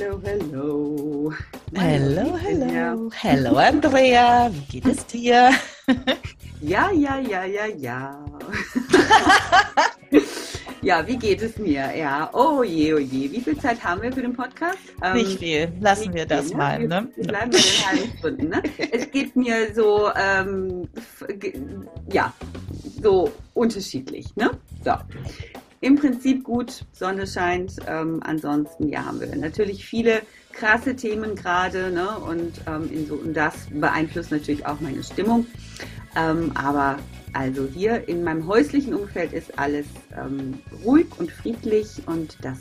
Hallo, hallo. Hallo, Andrea. Wie geht es dir? Ja, ja, ja, ja, ja. ja, wie geht es mir? Ja, oh je, oh je. Wie viel Zeit haben wir für den Podcast? Ähm, nicht viel. Lassen wir das viel, ne? mal. Ne? Wir bleiben bei den halben Stunden. Ne? Es geht mir so, ähm, ja, so unterschiedlich. Ne? So im Prinzip gut, Sonne scheint. Ähm, ansonsten, ja, haben wir natürlich viele krasse Themen gerade ne? und, ähm, so, und das beeinflusst natürlich auch meine Stimmung. Ähm, aber also hier in meinem häuslichen Umfeld ist alles ähm, ruhig und friedlich und das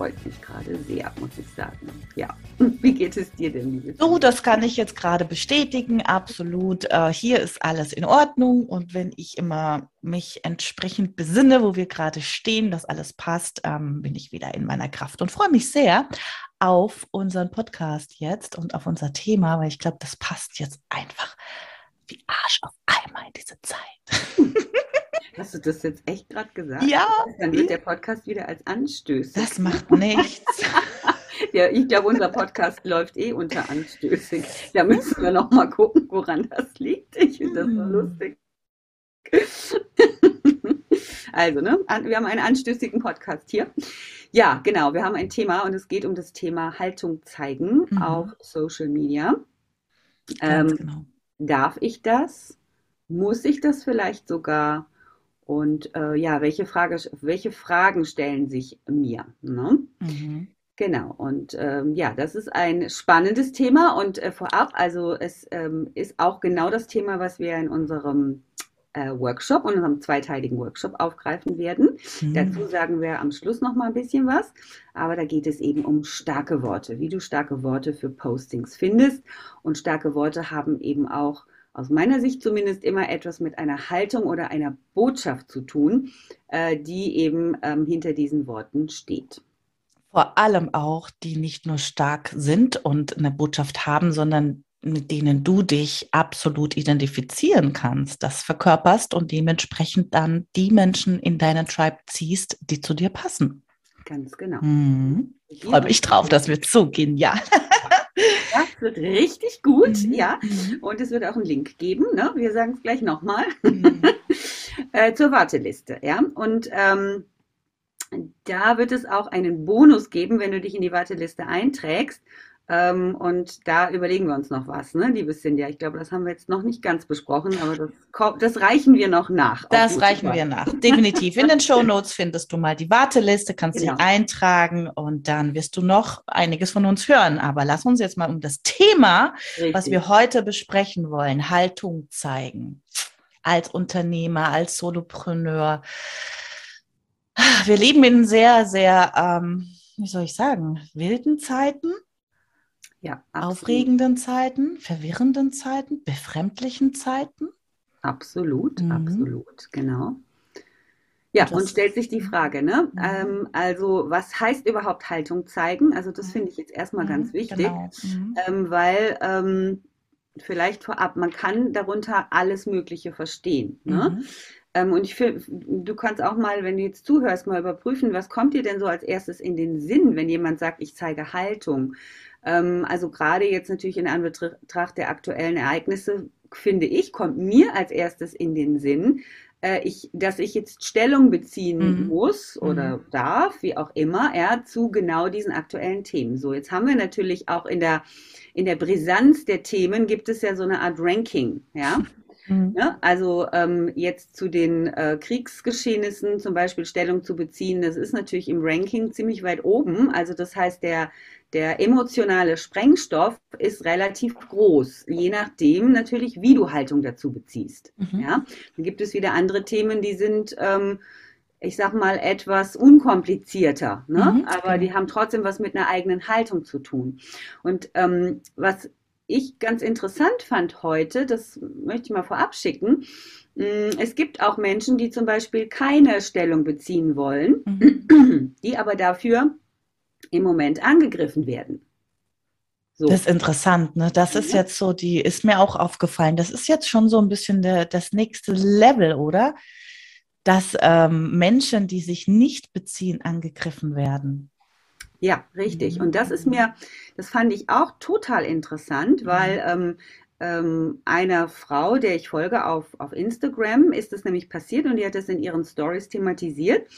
freut mich gerade sehr, muss ich sagen. Ja. Wie geht es dir denn, liebe So, das kann ich jetzt gerade bestätigen, absolut. Äh, hier ist alles in Ordnung und wenn ich immer mich entsprechend besinne, wo wir gerade stehen, dass alles passt, ähm, bin ich wieder in meiner Kraft und freue mich sehr auf unseren Podcast jetzt und auf unser Thema, weil ich glaube, das passt jetzt einfach wie Arsch auf einmal in diese Zeit. Hast du das jetzt echt gerade gesagt? Ja. Dann wird der Podcast wieder als anstößig. Das macht nichts. ja, ich glaube, unser Podcast läuft eh unter anstößig. Da müssen wir noch mal gucken, woran das liegt. Ich finde das so hm. lustig. Also, ne, wir haben einen anstößigen Podcast hier. Ja, genau, wir haben ein Thema und es geht um das Thema Haltung zeigen mhm. auf Social Media. Ähm, genau. Darf ich das? Muss ich das vielleicht sogar? Und äh, ja, welche, Frage, welche Fragen stellen sich mir? Ne? Mhm. Genau, und ähm, ja, das ist ein spannendes Thema und äh, vorab, also es ähm, ist auch genau das Thema, was wir in unserem äh, Workshop, in unserem zweiteiligen Workshop aufgreifen werden. Mhm. Dazu sagen wir am Schluss noch mal ein bisschen was, aber da geht es eben um starke Worte, wie du starke Worte für Postings findest und starke Worte haben eben auch aus meiner Sicht zumindest immer etwas mit einer Haltung oder einer Botschaft zu tun, äh, die eben ähm, hinter diesen Worten steht. Vor allem auch, die nicht nur stark sind und eine Botschaft haben, sondern mit denen du dich absolut identifizieren kannst, das verkörperst und dementsprechend dann die Menschen in deinen Tribe ziehst, die zu dir passen. Ganz genau. Mhm. Freue mich drauf, das wird so genial. Das wird richtig gut, mhm. ja. Mhm. Und es wird auch einen Link geben, ne? wir sagen es gleich nochmal, mhm. äh, zur Warteliste. Ja? Und ähm, da wird es auch einen Bonus geben, wenn du dich in die Warteliste einträgst. Ähm, und da überlegen wir uns noch was, ne, liebe Cindy. Ich glaube, das haben wir jetzt noch nicht ganz besprochen, aber das, das reichen wir noch nach. Das reichen Fall. wir nach, definitiv. In den Show Notes findest du mal die Warteliste, kannst genau. dich eintragen und dann wirst du noch einiges von uns hören. Aber lass uns jetzt mal um das Thema, Richtig. was wir heute besprechen wollen, Haltung zeigen. Als Unternehmer, als Solopreneur. Wir leben in sehr, sehr, ähm, wie soll ich sagen, wilden Zeiten. Ja, aufregenden Zeiten, verwirrenden Zeiten, befremdlichen Zeiten? Absolut, mhm. absolut, genau. Ja, das und stellt sich die Frage, ne? Mhm. Ähm, also, was heißt überhaupt Haltung zeigen? Also, das mhm. finde ich jetzt erstmal ganz mhm, wichtig, genau. Mhm. ähm, weil ähm, vielleicht vorab, man kann darunter alles Mögliche verstehen. Ne? Mhm. Ähm, und ich finde, du kannst auch mal, wenn du jetzt zuhörst, mal überprüfen, was kommt dir denn so als erstes in den Sinn, wenn jemand sagt, ich zeige Haltung? Ähm, also gerade jetzt natürlich in Anbetracht der aktuellen Ereignisse, finde ich, kommt mir als erstes in den Sinn, äh, ich, dass ich jetzt Stellung beziehen mhm. muss oder mhm. darf, wie auch immer, ja, zu genau diesen aktuellen Themen. So, jetzt haben wir natürlich auch in der, in der Brisanz der Themen gibt es ja so eine Art Ranking, ja. Mhm. Ja, also ähm, jetzt zu den äh, Kriegsgeschehnissen zum Beispiel Stellung zu beziehen, das ist natürlich im Ranking ziemlich weit oben. Also das heißt, der, der emotionale Sprengstoff ist relativ groß, je nachdem natürlich, wie du Haltung dazu beziehst. Mhm. Ja? Dann gibt es wieder andere Themen, die sind, ähm, ich sag mal, etwas unkomplizierter, ne? Mhm, aber genau. die haben trotzdem was mit einer eigenen Haltung zu tun. Und ähm, was ich ganz interessant fand heute, das möchte ich mal vorab schicken, mm, es gibt auch Menschen, die zum Beispiel keine Stellung beziehen wollen, mhm. die aber dafür im Moment angegriffen werden. So. Das ist interessant, ne? Das ist jetzt so, die ist mir auch aufgefallen. Das ist jetzt schon so ein bisschen der, das nächste Level, oder? Dass ähm, Menschen, die sich nicht beziehen, angegriffen werden. Ja, richtig. Und das ist mir, das fand ich auch total interessant, weil mhm. ähm, ähm, einer Frau, der ich folge auf, auf Instagram, ist das nämlich passiert und die hat das in ihren Stories thematisiert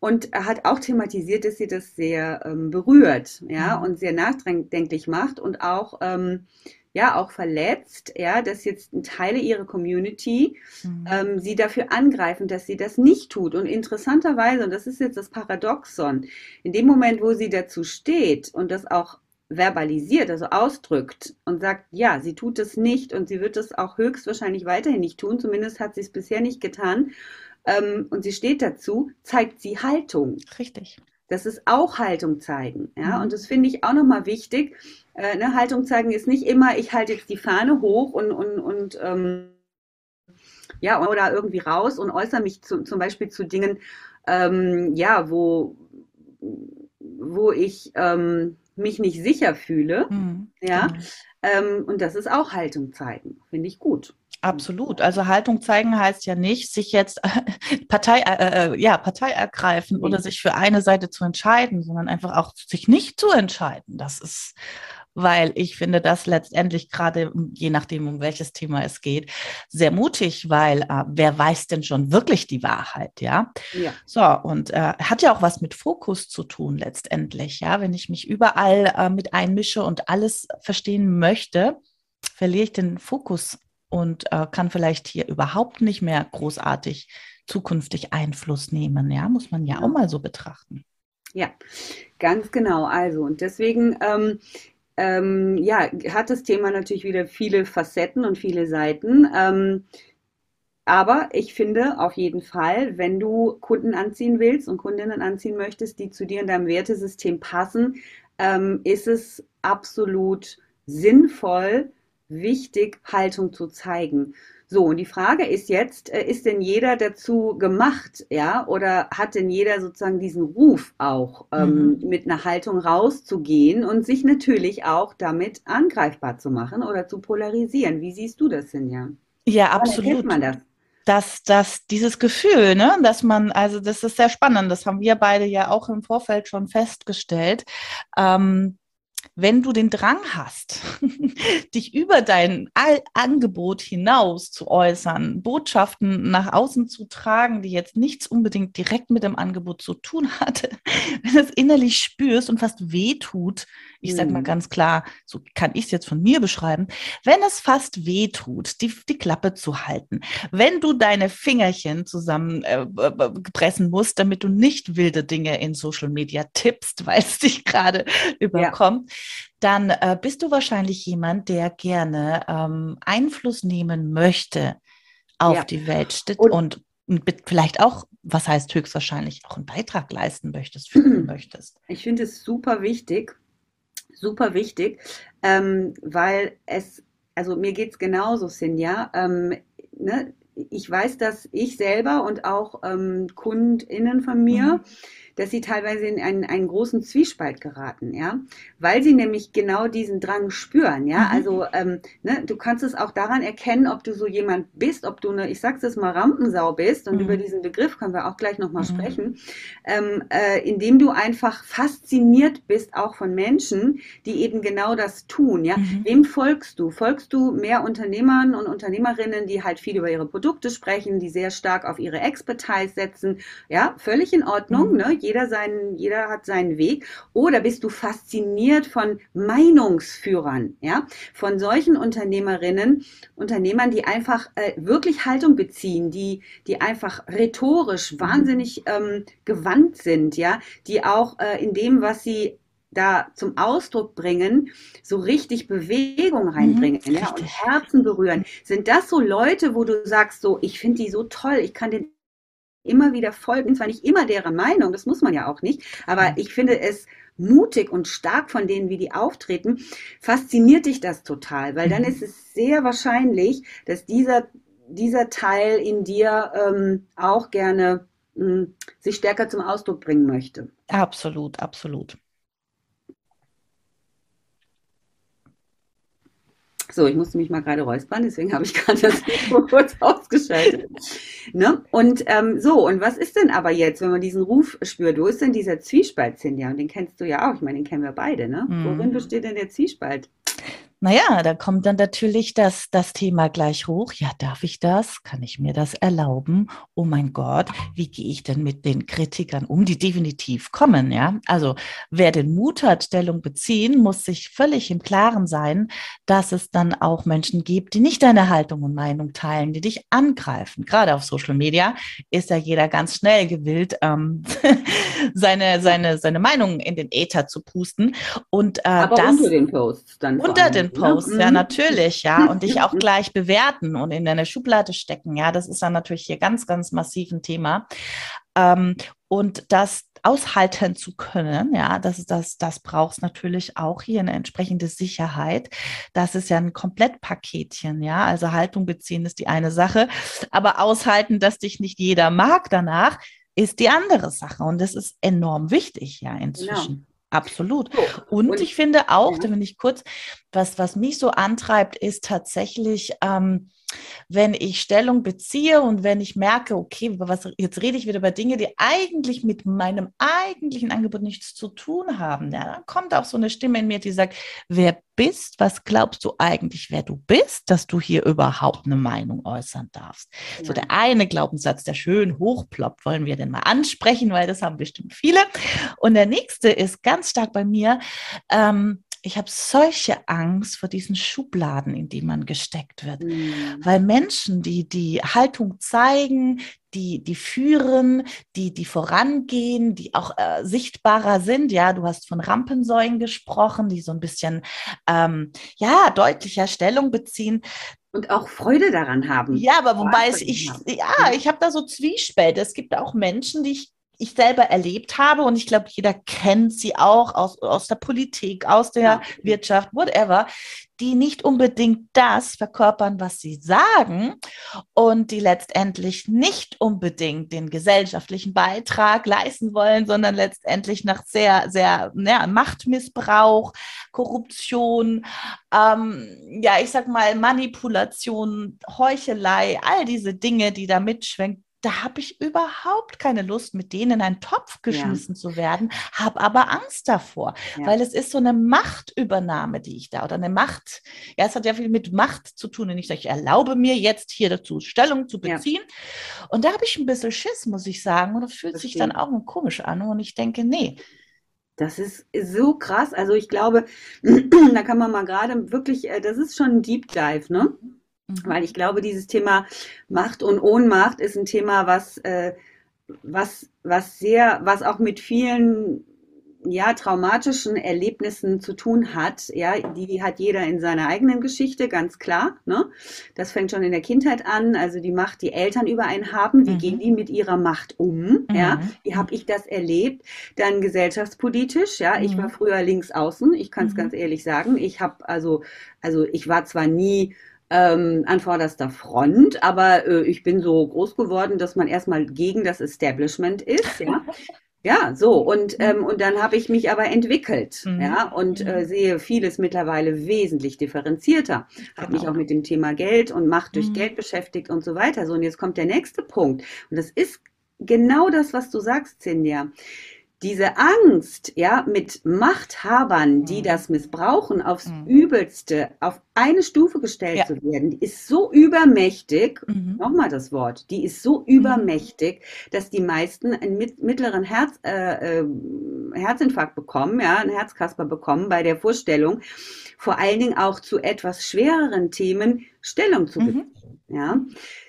und hat auch thematisiert, dass sie das sehr ähm, berührt, ja, mhm. und sehr nachdenklich macht und auch ähm, ja auch verletzt, ja, dass jetzt Teile ihrer Community mhm. ähm, sie dafür angreifen, dass sie das nicht tut. Und interessanterweise, und das ist jetzt das Paradoxon, in dem Moment, wo sie dazu steht und das auch verbalisiert, also ausdrückt und sagt, ja, sie tut es nicht und sie wird es auch höchstwahrscheinlich weiterhin nicht tun, zumindest hat sie es bisher nicht getan, ähm, und sie steht dazu, zeigt sie Haltung. Richtig. Das ist auch Haltung zeigen. Ja? Mhm. Und das finde ich auch nochmal wichtig. Äh, ne? Haltung zeigen ist nicht immer, ich halte jetzt die Fahne hoch und, und, und ähm, ja, oder irgendwie raus und äußere mich zu, zum Beispiel zu Dingen, ähm, ja, wo, wo ich ähm, mich nicht sicher fühle. Mhm, ja. Ähm, und das ist auch Haltung zeigen. Finde ich gut. Absolut. Also Haltung zeigen heißt ja nicht, sich jetzt Partei, äh, äh, ja, Partei ergreifen oder sich für eine Seite zu entscheiden, sondern einfach auch sich nicht zu entscheiden. Das ist, weil ich finde das letztendlich gerade, je nachdem, um welches Thema es geht, sehr mutig, weil äh, wer weiß denn schon wirklich die Wahrheit, ja? ja. So, und äh, hat ja auch was mit Fokus zu tun letztendlich, ja? Wenn ich mich überall äh, mit einmische und alles verstehen möchte, verliere ich den Fokus und äh, kann vielleicht hier überhaupt nicht mehr großartig zukünftig Einfluss nehmen. Ja, muss man ja auch mal so betrachten. Ja, ganz genau. Also, und deswegen, ähm, ähm, ja, hat das Thema natürlich wieder viele Facetten und viele Seiten. Ähm, aber ich finde auf jeden Fall, wenn du Kunden anziehen willst und Kundinnen anziehen möchtest, die zu dir in deinem Wertesystem passen, ähm, ist es absolut sinnvoll, wichtig, Haltung zu zeigen. So, und die Frage ist jetzt, äh, ist denn jeder dazu gemacht, ja, oder hat denn jeder sozusagen diesen Ruf auch, ähm, mhm. mit einer Haltung rauszugehen und sich natürlich auch damit angreifbar zu machen oder zu polarisieren? Wie siehst du das denn, ja? Ja, absolut. man das? dass, dass dieses Gefühl, ne, dass man, also das ist sehr spannend, das haben wir beide ja auch im Vorfeld schon festgestellt, ähm, wenn du den Drang hast, dich über dein Angebot hinaus zu äußern, Botschaften nach außen zu tragen, die jetzt nichts unbedingt direkt mit dem Angebot zu tun hatte, wenn du es innerlich spürst und fast weh tut, ich sage mal mhm. ganz klar, so kann ich es jetzt von mir beschreiben, wenn es fast weh tut, die, die Klappe zu halten, wenn du deine Fingerchen zusammen äh, pressen musst, damit du nicht wilde Dinge in Social Media tippst, weil es dich gerade überkommt, ja. Dann äh, bist du wahrscheinlich jemand, der gerne ähm, Einfluss nehmen möchte auf ja. die Welt und, und vielleicht auch, was heißt höchstwahrscheinlich, auch einen Beitrag leisten möchtest, fühlen möchtest. Ich finde es super wichtig, super wichtig, ähm, weil es, also mir geht es genauso, Sinja. Ähm, ne? Ich weiß, dass ich selber und auch ähm, KundInnen von mir, mhm dass sie teilweise in einen, einen großen Zwiespalt geraten, ja, weil sie nämlich genau diesen Drang spüren, ja, mhm. also ähm, ne, du kannst es auch daran erkennen, ob du so jemand bist, ob du eine, ich sag's jetzt mal, Rampensau bist und mhm. über diesen Begriff können wir auch gleich nochmal mhm. sprechen, ähm, äh, indem du einfach fasziniert bist auch von Menschen, die eben genau das tun, ja, mhm. wem folgst du? Folgst du mehr Unternehmern und Unternehmerinnen, die halt viel über ihre Produkte sprechen, die sehr stark auf ihre Expertise setzen. Ja, völlig in Ordnung. Mhm. Ne? Jeder, seinen, jeder hat seinen Weg. Oder bist du fasziniert von Meinungsführern, ja, von solchen Unternehmerinnen, Unternehmern, die einfach äh, wirklich Haltung beziehen, die, die einfach rhetorisch mhm. wahnsinnig ähm, gewandt sind, ja, die auch äh, in dem, was sie da zum Ausdruck bringen, so richtig Bewegung mhm, reinbringen mhm, ja, und Herzen berühren. Sind das so Leute, wo du sagst, so, ich finde die so toll, ich kann den immer wieder folgen, zwar nicht immer deren Meinung, das muss man ja auch nicht, aber mhm. ich finde es mutig und stark von denen, wie die auftreten, fasziniert dich das total, weil dann mhm. ist es sehr wahrscheinlich, dass dieser, dieser Teil in dir ähm, auch gerne mh, hm, sich stärker zum Ausdruck bringen möchte. Absolut, absolut. So, ich musste mich mal gerade räuspern, deswegen habe ich gerade das Mikro kurz ausgeschaltet. Ne? Und ähm, so, und was ist denn aber jetzt, wenn man diesen Ruf spürt? Wo ist denn dieser Zwiespalt, Cindy? Und den kennst du ja auch. Ich meine, den kennen wir beide. Ne? Mhm. Worin besteht denn der Zwiespalt? Naja, da kommt dann natürlich das, das Thema gleich hoch. Ja, darf ich das? Kann ich mir das erlauben? Oh mein Gott, wie gehe ich denn mit den Kritikern um, die definitiv kommen? Ja, also wer den Mut hat, Stellung beziehen, muss sich völlig im Klaren sein, dass es dann auch Menschen gibt, die nicht deine Haltung und Meinung teilen, die dich angreifen. Gerade auf Social Media ist ja jeder ganz schnell gewillt, ähm, seine, seine, seine Meinung in den Äther zu pusten. Und äh, Aber das, unter den Posts dann. Unter den Post, ja, mhm. natürlich, ja, und dich auch gleich bewerten und in deine Schublade stecken, ja, das ist dann natürlich hier ganz, ganz massiv ein Thema. Ähm, und das aushalten zu können, ja, das, das, das brauchst natürlich auch hier eine entsprechende Sicherheit. Das ist ja ein Komplettpaketchen, ja, also Haltung beziehen ist die eine Sache, aber aushalten, dass dich nicht jeder mag danach, ist die andere Sache und das ist enorm wichtig, ja, inzwischen. Genau. Absolut. Und, und, ich finde auch, ja. da bin ich kurz, was, was mich so antreibt, ist tatsächlich, ähm, wenn ich Stellung beziehe und wenn ich merke, okay, was, jetzt rede ich wieder über Dinge, die eigentlich mit meinem eigentlichen Angebot nichts zu tun haben, ja, dann kommt auch so eine Stimme in mir, die sagt, wer bist, was glaubst du eigentlich, wer du bist, dass du hier überhaupt eine Meinung äußern darfst? Ja. So der eine Glaubenssatz, der schön hochploppt, wollen wir den mal ansprechen, weil das haben bestimmt viele. Und der nächste ist ganz stark bei mir, ähm, ich habe solche Angst vor diesen Schubladen, in die man gesteckt wird. Mhm. Weil Menschen, die die Haltung zeigen, die, die führen, die, die vorangehen, die auch äh, sichtbarer sind. Ja, du hast von Rampensäulen gesprochen, die so ein bisschen, ähm, ja, deutlicher Stellung beziehen. Und auch Freude daran haben. Ja, aber wobei es ich, ja, ich habe da so Zwiespälte. Es gibt auch Menschen, die ich ich selber erlebt habe und ich glaube, jeder kennt sie auch aus, aus der Politik, aus der ja. Wirtschaft, whatever, die nicht unbedingt das verkörpern, was sie sagen und die letztendlich nicht unbedingt den gesellschaftlichen Beitrag leisten wollen, sondern letztendlich nach sehr, sehr ja, Machtmissbrauch, Korruption, ähm, ja, ich sag mal Manipulation, Heuchelei, all diese Dinge, die da mitschwenken, da habe ich überhaupt keine Lust, mit denen in einen Topf geschmissen ja. zu werden, habe aber Angst davor, ja. weil es ist so eine Machtübernahme, die ich da oder eine Macht, ja, es hat ja viel mit Macht zu tun und ich sage, ich erlaube mir jetzt hier dazu Stellung zu beziehen. Ja. Und da habe ich ein bisschen Schiss, muss ich sagen, und das fühlt das sich dann auch komisch an und ich denke, nee. Das ist so krass. Also ich glaube, da kann man mal gerade wirklich, äh, das ist schon ein Deep Dive, ne? Mhm. Weil ich glaube, dieses Thema Macht und Ohnmacht ist ein Thema, was, äh, was, was sehr, was auch mit vielen ja, traumatischen Erlebnissen zu tun hat. Ja, die hat jeder in seiner eigenen Geschichte, ganz klar. Ne? Das fängt schon in der Kindheit an. Also die Macht, die Eltern über einen haben, wie mhm. gehen die mit ihrer Macht um? Mhm. Ja, wie habe ich das erlebt? Dann gesellschaftspolitisch. Ja, mhm. ich war früher links außen. Ich kann es mhm. ganz ehrlich sagen. Ich habe also, also ich war zwar nie ähm, an vorderster Front, aber äh, ich bin so groß geworden, dass man erstmal gegen das Establishment ist, ja. Ja, so und mhm. ähm, und dann habe ich mich aber entwickelt, mhm. ja und äh, mhm. sehe vieles mittlerweile wesentlich differenzierter. Habe mich genau. auch mit dem Thema Geld und Macht durch mhm. Geld beschäftigt und so weiter. So und jetzt kommt der nächste Punkt und das ist genau das, was du sagst, Cindy diese Angst, ja, mit Machthabern, die mhm. das missbrauchen, aufs mhm. Übelste, auf eine Stufe gestellt ja. zu werden, die ist so übermächtig, mhm. nochmal das Wort, die ist so mhm. übermächtig, dass die meisten einen mittleren Herz, äh, äh, Herzinfarkt bekommen, ja, einen Herzkasper bekommen bei der Vorstellung, vor allen Dingen auch zu etwas schwereren Themen Stellung zu mhm. beziehen, ja.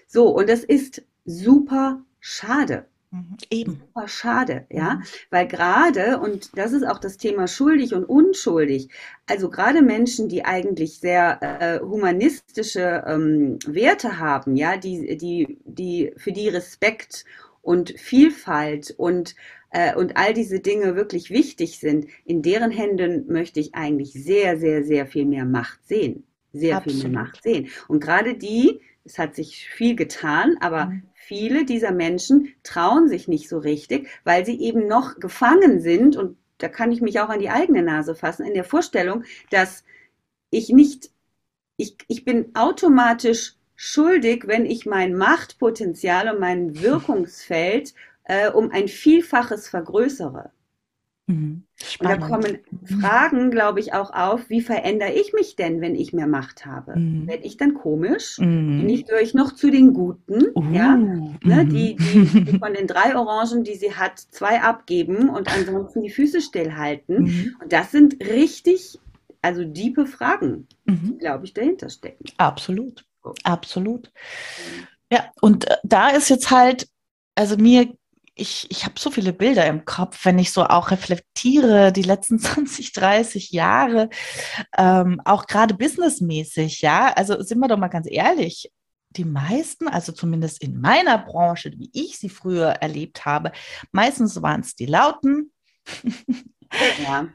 So, und das ist super schade. Mhm, eben. Super schade, ja, weil gerade, und das ist auch das Thema schuldig und unschuldig, also gerade Menschen, die eigentlich sehr äh, humanistische ähm, Werte haben, ja, die, die, die, für die Respekt und Vielfalt und, äh, und all diese Dinge wirklich wichtig sind, in deren Händen möchte ich eigentlich sehr, sehr, sehr viel mehr Macht sehen. Sehr Absolut. viel mehr Macht sehen. Und gerade die, es hat sich viel getan, aber mhm viele dieser Menschen trauen sich nicht so richtig, weil sie eben noch gefangen sind und da kann ich mich auch an die eigene Nase fassen, in der Vorstellung, dass ich nicht, ich, ich bin automatisch schuldig, wenn ich mein Machtpotenzial und mein Wirkungsfeld äh, um ein Vielfaches vergrößere. Mhm. Und da kommen mhm. Fragen, glaube ich, auch auf, wie verändere ich mich denn, wenn ich mehr Macht habe? Mhm. Werde ich dann komisch? Mhm. Bin ich durch noch zu den Guten? Uh, ja? Ne, mhm. die, die, die, von den drei Orangen, die sie hat, zwei abgeben und ansonsten die Füße stillhalten. Mhm. Und das sind richtig, also diepe Fragen, die, glaube ich, dahinter stecken. Absolut. Absolut. Ja, und äh, da ist jetzt halt, also mir ich, ich habe so viele Bilder im Kopf, wenn ich so auch reflektiere, die letzten 20, 30 Jahre, ähm, auch gerade businessmäßig, ja. Also sind wir doch mal ganz ehrlich, die meisten, also zumindest in meiner Branche, wie ich sie früher erlebt habe, meistens waren es die Lauten,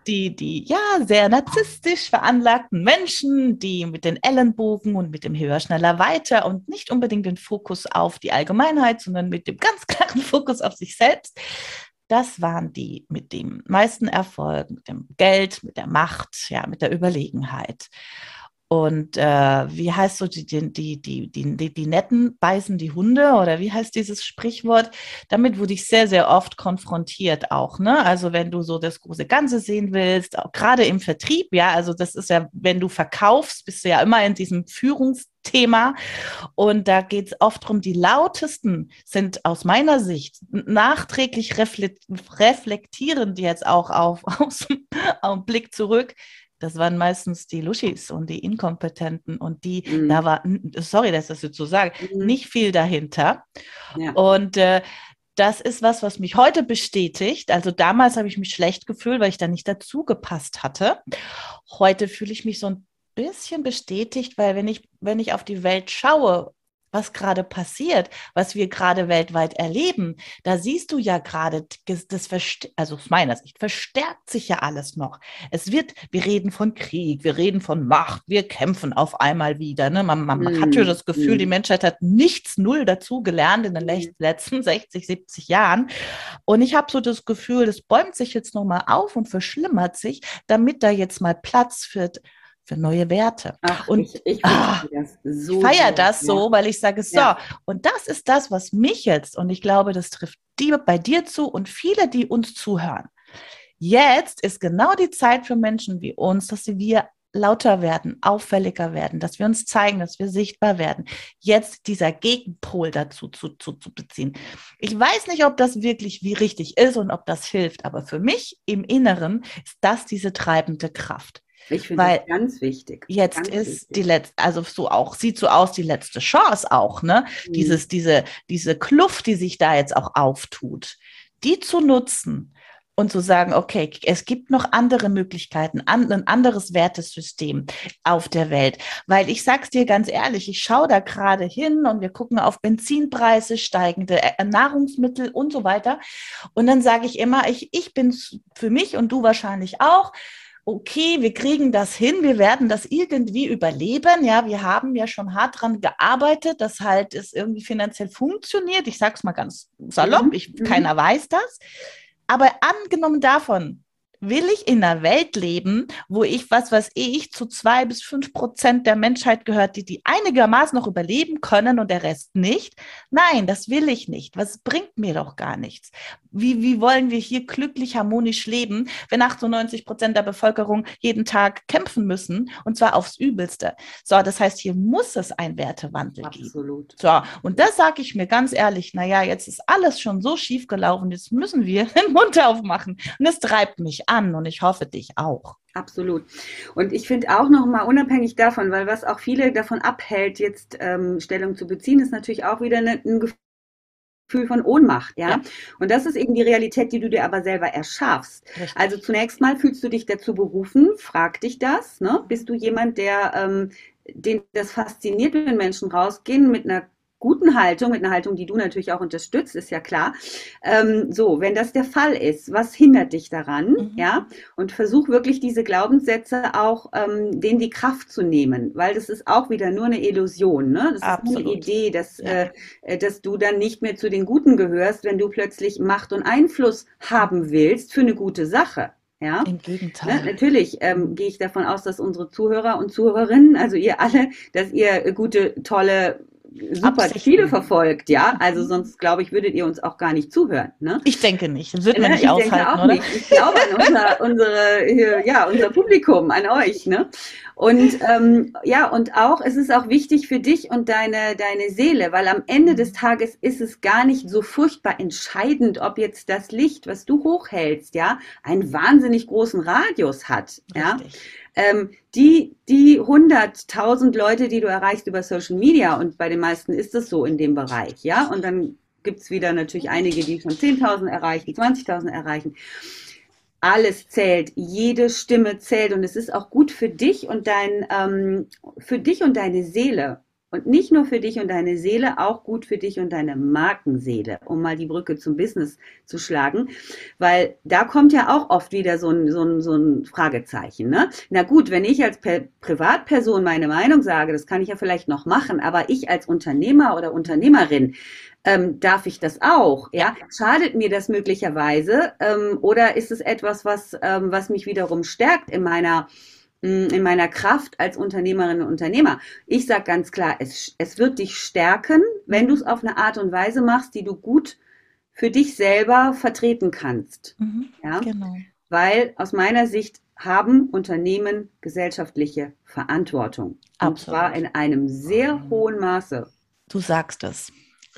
Die, die ja sehr narzisstisch veranlagten Menschen, die mit den Ellenbogen und mit dem Höher, schneller, weiter und nicht unbedingt den Fokus auf die Allgemeinheit, sondern mit dem ganz klaren Fokus auf sich selbst. Das waren die mit dem meisten Erfolg, mit dem Geld, mit der Macht, ja, mit der Überlegenheit. Und äh, wie heißt so, die, die, die, die, die, die Netten beißen die Hunde oder wie heißt dieses Sprichwort? Damit wurde ich sehr, sehr oft konfrontiert auch. Ne? Also wenn du so das große Ganze sehen willst, auch gerade im Vertrieb, ja, also das ist ja, wenn du verkaufst, bist du ja immer in diesem Führungsthema. Und da geht es oft darum, die lautesten sind aus meiner Sicht nachträglich reflektieren die jetzt auch auf, aus, dem Blick zurück, das waren meistens die Luschis und die Inkompetenten und die, mhm. da war, sorry, dass ich das jetzt so sage, mhm. nicht viel dahinter. Ja. Und äh, das ist was, was mich heute bestätigt. Also damals habe ich mich schlecht gefühlt, weil ich da nicht dazu gepasst hatte. Heute fühle ich mich so ein bisschen bestätigt, weil wenn ich, wenn ich auf die Welt schaue was gerade passiert, was wir gerade weltweit erleben, da siehst du ja gerade, das also aus meiner Sicht verstärkt sich ja alles noch. Es wird, wir reden von Krieg, wir reden von Macht, wir kämpfen auf einmal wieder. Ne? Man, man, man hat ja das Gefühl, die Menschheit hat nichts null dazu gelernt in den mm. letzten 60, 70 Jahren. Und ich habe so das Gefühl, das bäumt sich jetzt nochmal auf und verschlimmert sich, damit da jetzt mal Platz wird für neue Werte. Ach, und ich, ich, ah, so feiere das so, ja. weil ich sage, so, ja. und das ist das, was mich jetzt, und ich glaube, das trifft die bei dir zu und viele, die uns zuhören. Jetzt ist genau die Zeit für Menschen wie uns, dass wir lauter werden, auffälliger werden, dass wir uns zeigen, dass wir sichtbar werden. Jetzt dieser Gegenpol dazu zu, zu, zu beziehen. Ich weiß nicht, ob das wirklich wie richtig ist und ob das hilft, aber für mich im Inneren ist das diese treibende Kraft. Ich finde das ganz wichtig. Jetzt ganz ist wichtig. die letzte, also so auch, sieht so aus, die letzte Chance auch, ne? Mhm. Dieses, diese, diese Kluft, die sich da jetzt auch auftut, die zu nutzen und zu sagen, okay, es gibt noch andere Möglichkeiten, ein anderes Wertesystem auf der Welt. Weil ich sag's dir ganz ehrlich, ich schaue da gerade hin und wir gucken auf Benzinpreise, steigende äh, Nahrungsmittel und so weiter. Und dann sage ich immer, ich, ich bin für mich und du wahrscheinlich auch okay, wir kriegen das hin, wir werden das irgendwie überleben. Ja, wir haben ja schon hart dran gearbeitet, dass halt es irgendwie finanziell funktioniert. Ich sage es mal ganz salopp, mhm. ich, mhm. keiner weiß das. Aber angenommen davon, will ich in einer Welt leben, wo ich, was weiß ich, zu zwei bis fünf Prozent der Menschheit gehört, die die einigermaßen noch überleben können und der Rest nicht? Nein, das will ich nicht. Was bringt mir doch gar nichts. Wie, wie wollen wir hier glücklich, harmonisch leben, wenn 98 Prozent der Bevölkerung jeden Tag kämpfen müssen und zwar aufs Übelste? So, das heißt, hier muss es einen Wertewandel Absolut. geben. So, und das sage ich mir ganz ehrlich, naja, jetzt ist alles schon so schief gelaufen, jetzt müssen wir den Mund aufmachen. Und es treibt mich an und ich hoffe dich auch. Absolut. Und ich finde auch noch mal unabhängig davon, weil was auch viele davon abhält, jetzt ähm, Stellung zu beziehen, ist natürlich auch wieder eine, ein Gefühl von Ohnmacht, ja? ja? Und das ist eben die Realität, die du dir aber selber erschaffst. Richtig. Also zunächst mal fühlst du dich dazu berufen, frag dich das, ne? Bist du jemand, der ähm, den das fasziniert, wenn Menschen rausgehen mit einer guten Haltung, mit einer Haltung, die du natürlich auch unterstützt, ist ja klar. Ähm, so, wenn das der Fall ist, was hindert dich daran? Mhm. Ja, und versuch wirklich diese Glaubenssätze auch, ähm, denen die Kraft zu nehmen, weil das ist auch wieder nur eine Illusion. Ne? Das Absolut. ist eine Idee, dass, ja. äh, äh, dass du dann nicht mehr zu den Guten gehörst, wenn du plötzlich Macht und Einfluss haben willst für eine gute Sache. Ja, im Gegenteil. Ne, natürlich ähm, gehe ich davon aus, dass unsere Zuhörer und Zuhörerinnen, also ihr alle, dass ihr gute, tolle super Absichten. Ziele verfolgt, ja. Also sonst glaube ich, würdet ihr uns auch gar nicht zuhören. Ne? Ich denke nicht. Das wird man nicht ich aushalten, denke auch oder? Nicht. Ich glaube an unser, unsere, ja, unser Publikum, an euch. Ne? Und ähm, ja, und auch, es ist auch wichtig für dich und deine, deine Seele, weil am Ende des Tages ist es gar nicht so furchtbar entscheidend, ob jetzt das Licht, was du hochhältst, ja, einen wahnsinnig großen Radius hat. Richtig. Ja ähm, die, die 100.000 Leute, die du erreichst über Social Media, und bei den meisten ist es so in dem Bereich, ja, und dann gibt es wieder natürlich einige, die schon 10.000 erreichen, 20.000 erreichen. Alles zählt, jede Stimme zählt und es ist auch gut für dich und dein, ähm, für dich und deine Seele. Und nicht nur für dich und deine Seele, auch gut für dich und deine Markenseele, um mal die Brücke zum Business zu schlagen. Weil da kommt ja auch oft wieder so ein, so ein, so ein Fragezeichen. Ne? Na gut, wenn ich als Privatperson meine Meinung sage, das kann ich ja vielleicht noch machen, aber ich als Unternehmer oder Unternehmerin, ähm, darf ich das auch? Ja, schadet mir das möglicherweise? Ähm, oder ist es etwas, was, ähm, was mich wiederum stärkt in meiner in meiner Kraft als Unternehmerin und Unternehmer. Ich sage ganz klar, es, es wird dich stärken, wenn du es auf eine Art und Weise machst, die du gut für dich selber vertreten kannst. Mhm, ja? Genau. Weil aus meiner Sicht haben Unternehmen gesellschaftliche Verantwortung. Absolut. Und zwar in einem sehr hohen Maße. Du sagst es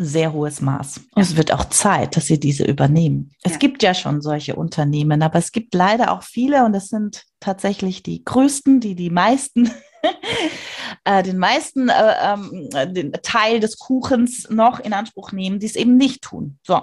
sehr hohes Maß. Und es wird auch Zeit, dass sie diese übernehmen. Es ja. gibt ja schon solche Unternehmen, aber es gibt leider auch viele und es sind tatsächlich die größten, die die meisten, äh, den meisten äh, ähm, den Teil des Kuchens noch in Anspruch nehmen, die es eben nicht tun. So.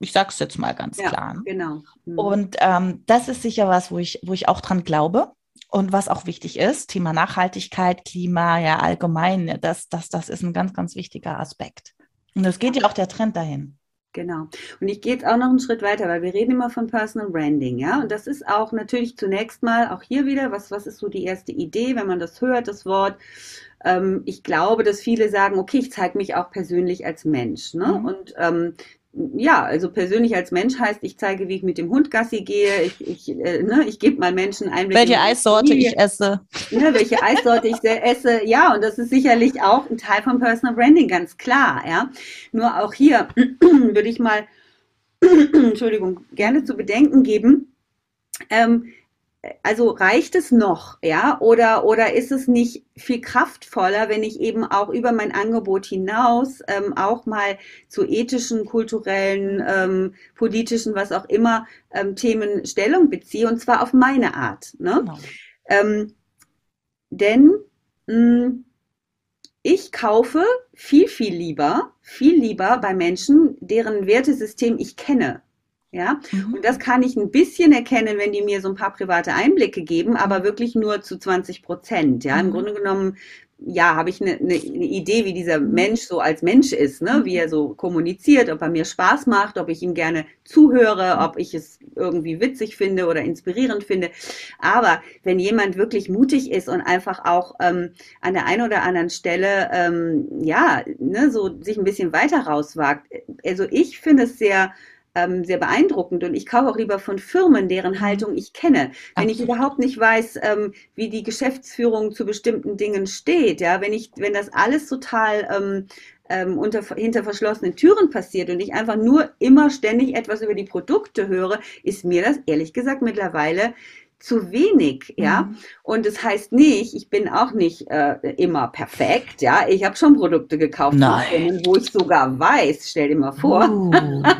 Ich sage es jetzt mal ganz ja, klar. Genau. Mhm. Und ähm, das ist sicher was, wo ich, wo ich auch dran glaube. Und was auch wichtig ist, Thema Nachhaltigkeit, Klima, ja allgemein, das, das, das ist ein ganz, ganz wichtiger Aspekt. Und es geht ja auch der Trend dahin. Genau. Und ich gehe jetzt auch noch einen Schritt weiter, weil wir reden immer von Personal Branding, ja. Und das ist auch natürlich zunächst mal auch hier wieder, was, was ist so die erste Idee, wenn man das hört, das Wort. Ähm, ich glaube, dass viele sagen, okay, ich zeige mich auch persönlich als Mensch. Ne? Mhm. Und ähm, ja, also persönlich als Mensch heißt, ich zeige, wie ich mit dem Hund Gassi gehe, ich, ich, äh, ne, ich gebe mal Menschen Einblick. Welche Eissorte ich esse. Ne, welche Eissorte ich esse, ja, und das ist sicherlich auch ein Teil von Personal Branding, ganz klar, ja. Nur auch hier würde ich mal, Entschuldigung, gerne zu bedenken geben, ähm, also reicht es noch, ja, oder, oder ist es nicht viel kraftvoller, wenn ich eben auch über mein Angebot hinaus ähm, auch mal zu ethischen, kulturellen, ähm, politischen, was auch immer, ähm, Themen Stellung beziehe und zwar auf meine Art. Ne? Genau. Ähm, denn mh, hm, ich kaufe viel, viel lieber, viel lieber bei Menschen, deren Wertesystem ich kenne. Ja, mhm. und das kann ich ein bisschen erkennen, wenn die mir so ein paar private Einblicke geben, aber wirklich nur zu 20 Prozent. Ja, im mhm. Grunde genommen, ja, habe ich eine, eine, Idee, wie dieser Mensch so als Mensch ist, ne? wie er so kommuniziert, ob er mir Spaß macht, ob ich ihm gerne zuhöre, ob ich es irgendwie witzig finde oder inspirierend finde. Aber wenn jemand wirklich mutig ist und einfach auch ähm, an der einen oder anderen Stelle, ähm, ja, ne, so sich ein bisschen weiter rauswagt, also ich finde es sehr ähm, sehr beeindruckend. Und ich kaufe auch lieber von Firmen, deren. Haltung ich kenne. Wenn ich überhaupt nicht weiß, ähm, wie die Geschäftsführung zu bestimmten Dingen steht, ja, wenn ich, wenn das alles total ähm, ähm, unter, hinter verschlossenen Türen passiert und ich einfach nur immer ständig etwas über die Produkte höre, ist mir das ehrlich gesagt mittlerweile zu wenig, ja. Mhm. Und das heißt nicht, ich bin auch nicht äh, immer perfekt, ja. Ich habe schon Produkte gekauft, Nein. wo ich sogar weiß, stell dir mal vor, uh.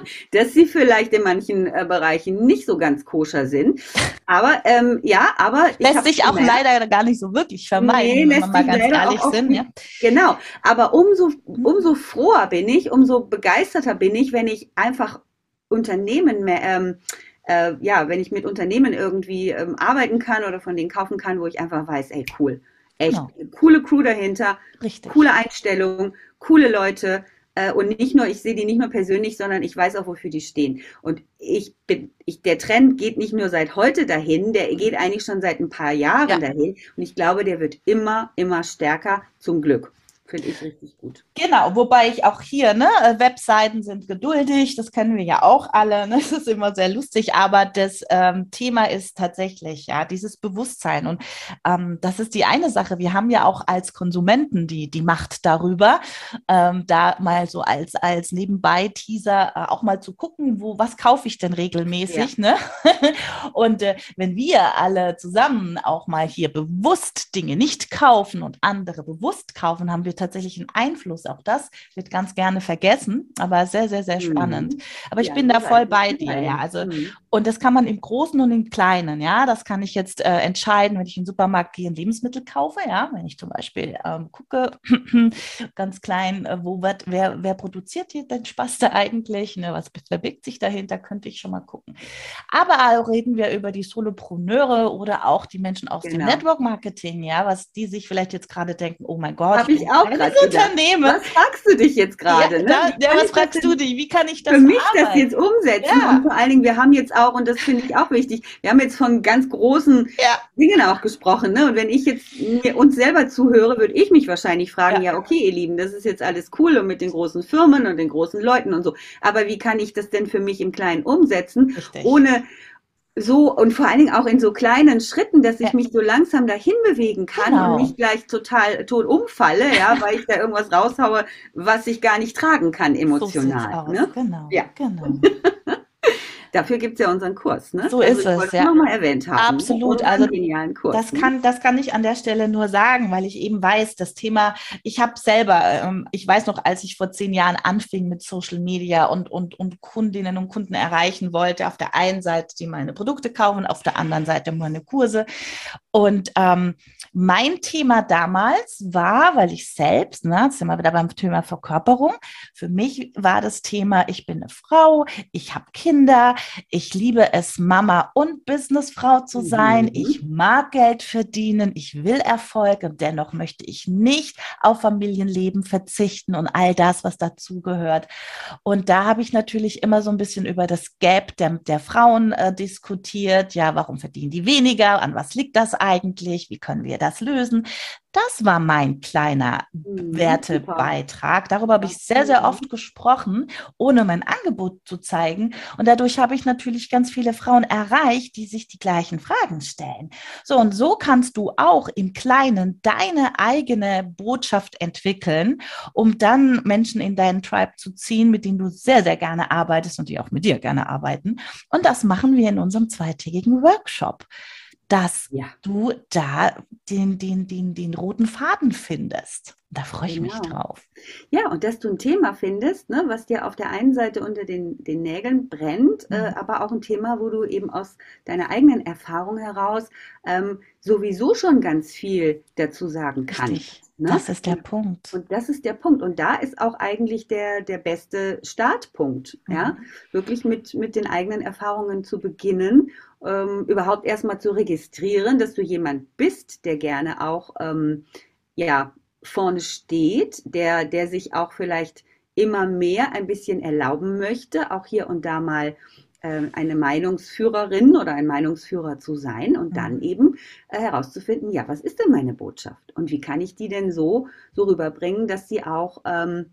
dass sie vielleicht in manchen äh, Bereichen nicht so ganz koscher sind. Aber ähm, ja, aber lässt sich auch leider gar nicht so wirklich vermeiden, nee, wenn wir mal ganz ehrlich sind. Ja. Genau. Aber umso mhm. umso froher bin ich, umso begeisterter bin ich, wenn ich einfach Unternehmen mehr ähm, äh, ja, wenn ich mit Unternehmen irgendwie ähm, arbeiten kann oder von denen kaufen kann, wo ich einfach weiß, ey, cool. Echt, genau. coole Crew dahinter, Richtig. coole Einstellung, coole Leute. Äh, und nicht nur, ich sehe die nicht nur persönlich, sondern ich weiß auch, wofür die stehen. Und ich bin, ich, der Trend geht nicht nur seit heute dahin, der geht eigentlich schon seit ein paar Jahren ja. dahin. Und ich glaube, der wird immer, immer stärker, zum Glück. Finde ich richtig gut. Genau, wobei ich auch hier, ne, äh, Webseiten sind geduldig, das kennen wir ja auch alle, ne? das ist immer sehr lustig, aber das ähm, Thema ist tatsächlich, ja, dieses Bewusstsein und ähm, das ist die eine Sache. Wir haben ja auch als Konsumenten die, die Macht darüber, ähm, da mal so als, als Nebenbei-Teaser äh, auch mal zu gucken, wo, was kaufe ich denn regelmäßig, ja. ne? und äh, wenn wir alle zusammen auch mal hier bewusst Dinge nicht kaufen und andere bewusst kaufen, haben wir tatsächlich einen Einfluss. Auch das wird ganz gerne vergessen, aber sehr, sehr, sehr spannend. Mhm. Aber ich ja, bin da voll bei dir, ja. Also, mhm. und das kann man im Großen und im Kleinen, ja. Das kann ich jetzt äh, entscheiden, wenn ich in den Supermarkt gehe und Lebensmittel kaufe, ja. Wenn ich zum Beispiel ähm, gucke, ganz klein, äh, wo wird, wer, wer produziert hier den Spaß da eigentlich? Ne? Was verbirgt sich dahinter? Könnte ich schon mal gucken. Aber auch reden wir über die Solopreneure oder auch die Menschen aus genau. dem Network Marketing, ja, was die sich vielleicht jetzt gerade denken, oh mein Gott, habe ich auch gerade Unternehmen. Was fragst du dich jetzt gerade? Ja, ne? ja was fragst du dich? Wie kann ich das Für mich arbeiten? das jetzt umsetzen ja. und vor allen Dingen, wir haben jetzt auch, und das finde ich auch wichtig, wir haben jetzt von ganz großen ja. Dingen auch gesprochen. Ne? Und wenn ich jetzt mir uns selber zuhöre, würde ich mich wahrscheinlich fragen, ja. okay, ihr Lieben, das ist jetzt alles cool und mit den großen Firmen und den großen Leuten und so. Aber wie kann ich das denn für mich im Kleinen umsetzen, Richtig. ohne so und vor allen Dingen auch in so kleinen Schritten, dass ich ja. mich so langsam dahin bewegen kann genau. und nicht gleich total tot umfalle, ja, weil ich da irgendwas raushaue, was ich gar nicht tragen kann emotional. So ne? Genau, ja. genau. Dafür gibt es ja unseren Kurs, ne? So also ist es, ja. nochmal erwähnt haben. Absolut. Also Kurs, das ne? kann, das kann ich an der Stelle nur sagen, weil ich eben weiß, das Thema, ich habe selber, ähm, ich weiß noch, als ich vor zehn Jahren anfing mit Social Media und, und, und Kundinnen und Kunden erreichen wollte, auf der einen Seite, die meine Produkte kaufen, auf der anderen Seite meine Kurse. Und ähm, mein Thema damals war, weil ich selbst, ne, jetzt sind wir wieder beim Thema Verkörperung, für mich war das Thema, ich bin eine Frau, ich habe Kinder, ich liebe es, Mama und Businessfrau zu sein. Mhm. Ich mag Geld verdienen. Ich will Erfolg und dennoch möchte ich nicht auf Familienleben verzichten und all das, was dazugehört. Und da habe ich natürlich immer so ein bisschen über das Gap der, der Frauen äh, diskutiert. Ja, warum verdienen die weniger? An was liegt das eigentlich? Wie können wir das lösen? Das war mein kleiner mhm, Wertebeitrag. Darüber habe ich sehr, sehr oft gesprochen, ohne mein Angebot zu zeigen. Und dadurch habe ich natürlich ganz viele Frauen erreicht, die sich die gleichen Fragen stellen. So, und so kannst du auch im Kleinen deine eigene Botschaft entwickeln, um dann Menschen in deinen Tribe zu ziehen, mit denen du sehr, sehr gerne arbeitest und die auch mit dir gerne arbeiten. Und das machen wir in unserem zweitägigen Workshop dass ja. du da den, den, den, den roten Faden findest. Da freue ich genau. mich drauf. Ja, und dass du ein Thema findest, ne, was dir auf der einen Seite unter den, den Nägeln brennt, äh, mhm. äh, aber auch ein Thema, wo du eben aus deiner eigenen Erfahrung heraus ähm, sowieso schon ganz viel dazu sagen kannst. Richtig. Ne? Das ist der Punkt. Und das ist der Punkt. Und da ist auch eigentlich der, der beste Startpunkt, mhm. ja, wirklich mit, mit den eigenen Erfahrungen zu beginnen, ähm, überhaupt erstmal zu registrieren, dass du jemand bist, der gerne auch, ähm, ja, vorne steht, der, der sich auch vielleicht immer mehr ein bisschen erlauben möchte, auch hier und da mal äh, eine Meinungsführerin oder ein Meinungsführer zu sein und dann mhm. eben äh, herauszufinden, ja, was ist denn meine Botschaft und wie kann ich die denn so, so rüberbringen, dass sie auch ähm,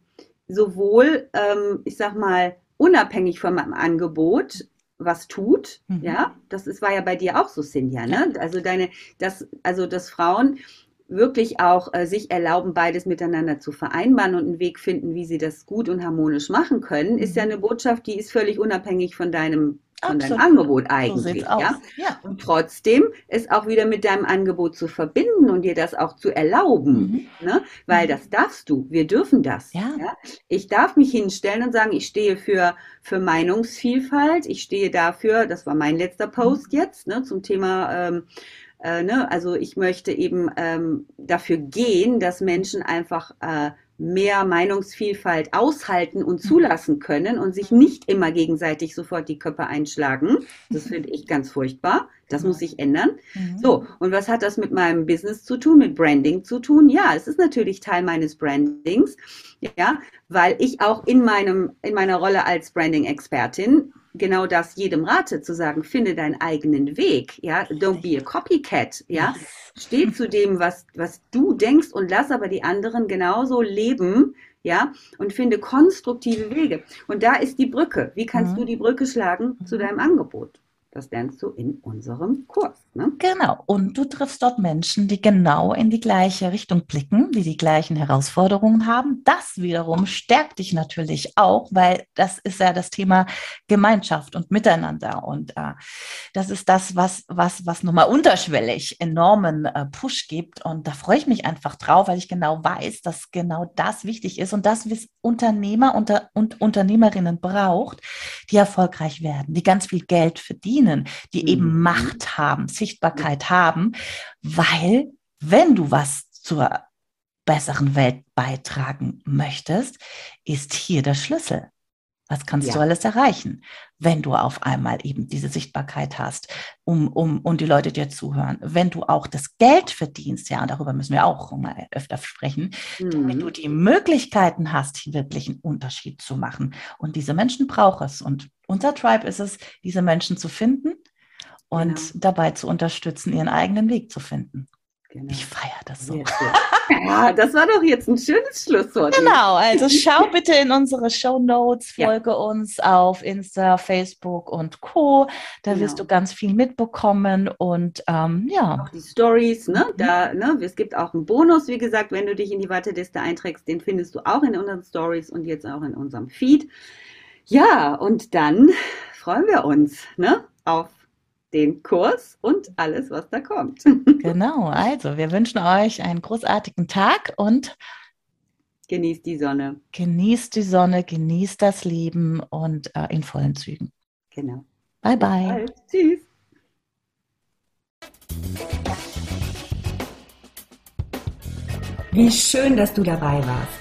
sowohl, ähm, ich sag mal, unabhängig von meinem Angebot was tut, mhm. ja, das ist, war ja bei dir auch so, Cynthia, ne? Also deine, das, also dass Frauen wirklich auch äh, sich erlauben, beides miteinander zu vereinbaren und einen Weg finden, wie sie das gut und harmonisch machen können, ist ja mhm. eine Botschaft, die ist völlig unabhängig von deinem von Absolut. deinem Angebot eigentlich. So ja? ja? Und trotzdem es auch wieder mit deinem Angebot zu verbinden und dir das auch zu erlauben. Mhm. Ne? Weil mhm. das darfst du. Wir dürfen das. Ja. ja. Ich darf mich hinstellen und sagen, ich stehe für, für Meinungsvielfalt. Ich stehe dafür, das war mein letzter Post mhm. jetzt, ne, zum Thema ähm, äh, ne? Also ich möchte eben ähm, dafür gehen, dass Menschen einfach äh, mehr Meinungsvielfalt aushalten und mhm. zulassen können und sich nicht immer gegenseitig sofort die Köpfe einschlagen. Das finde ich ganz furchtbar. Das muss sich ändern. Mhm. So, und was hat das mit meinem Business zu tun, mit Branding zu tun? Ja, es ist natürlich Teil meines Brandings, ja, weil ich auch in meinem, in meiner Rolle als Branding-Expertin genau das jedem rate, zu sagen, finde deinen eigenen Weg, ja, don't be a copycat, ja, steh zu dem, was, was du denkst und lass aber die anderen genauso leben, ja, und finde konstruktive Wege. Und da ist die Brücke. Wie kannst mhm. du die Brücke schlagen zu deinem Angebot? Das lernst du in unserem Kurs. Ne? Genau. Und du triffst dort Menschen, die genau in die gleiche Richtung blicken, die die gleichen Herausforderungen haben. Das wiederum stärkt dich natürlich auch, weil das ist ja das Thema Gemeinschaft und Miteinander. Und äh, das ist das, was, was, was nochmal unterschwellig enormen äh, Push gibt. Und da freue ich mich einfach drauf, weil ich genau weiß, dass genau das wichtig ist und das, was Unternehmer unter, und Unternehmerinnen braucht, die erfolgreich werden, die ganz viel Geld verdienen verdienen, die eben mhm. Macht haben, Sichtbarkeit haben, weil wenn du was zur besseren Welt beitragen möchtest, ist hier der Schlüssel. Was kannst ja. du alles erreichen, wenn du auf einmal eben diese Sichtbarkeit hast, um, um, und die Leute dir zuhören? Wenn du auch das Geld verdienst, ja, und darüber müssen wir auch mal öfter sprechen, mhm. damit du die Möglichkeiten hast, hier wirklich einen Unterschied zu machen. Und diese Menschen brauchen es. Und unser Tribe ist es, diese Menschen zu finden und genau. dabei zu unterstützen, ihren eigenen Weg zu finden. Genau. Ich feiere das so. Ja, das war doch jetzt ein schönes Schlusswort. Genau, also schau bitte in unsere Show Notes, folge ja. uns auf Insta, Facebook und Co. Da genau. wirst du ganz viel mitbekommen und ähm, ja. Auch die Stories, ne? Mhm. Da, ne? Es gibt auch einen Bonus, wie gesagt, wenn du dich in die Warteliste einträgst, den findest du auch in unseren Stories und jetzt auch in unserem Feed. Ja, und dann freuen wir uns ne? auf den Kurs und alles, was da kommt. Genau, also wir wünschen euch einen großartigen Tag und genießt die Sonne. Genießt die Sonne, genießt das Leben und äh, in vollen Zügen. Genau. Bye, bye. Tschüss. Wie schön, dass du dabei warst.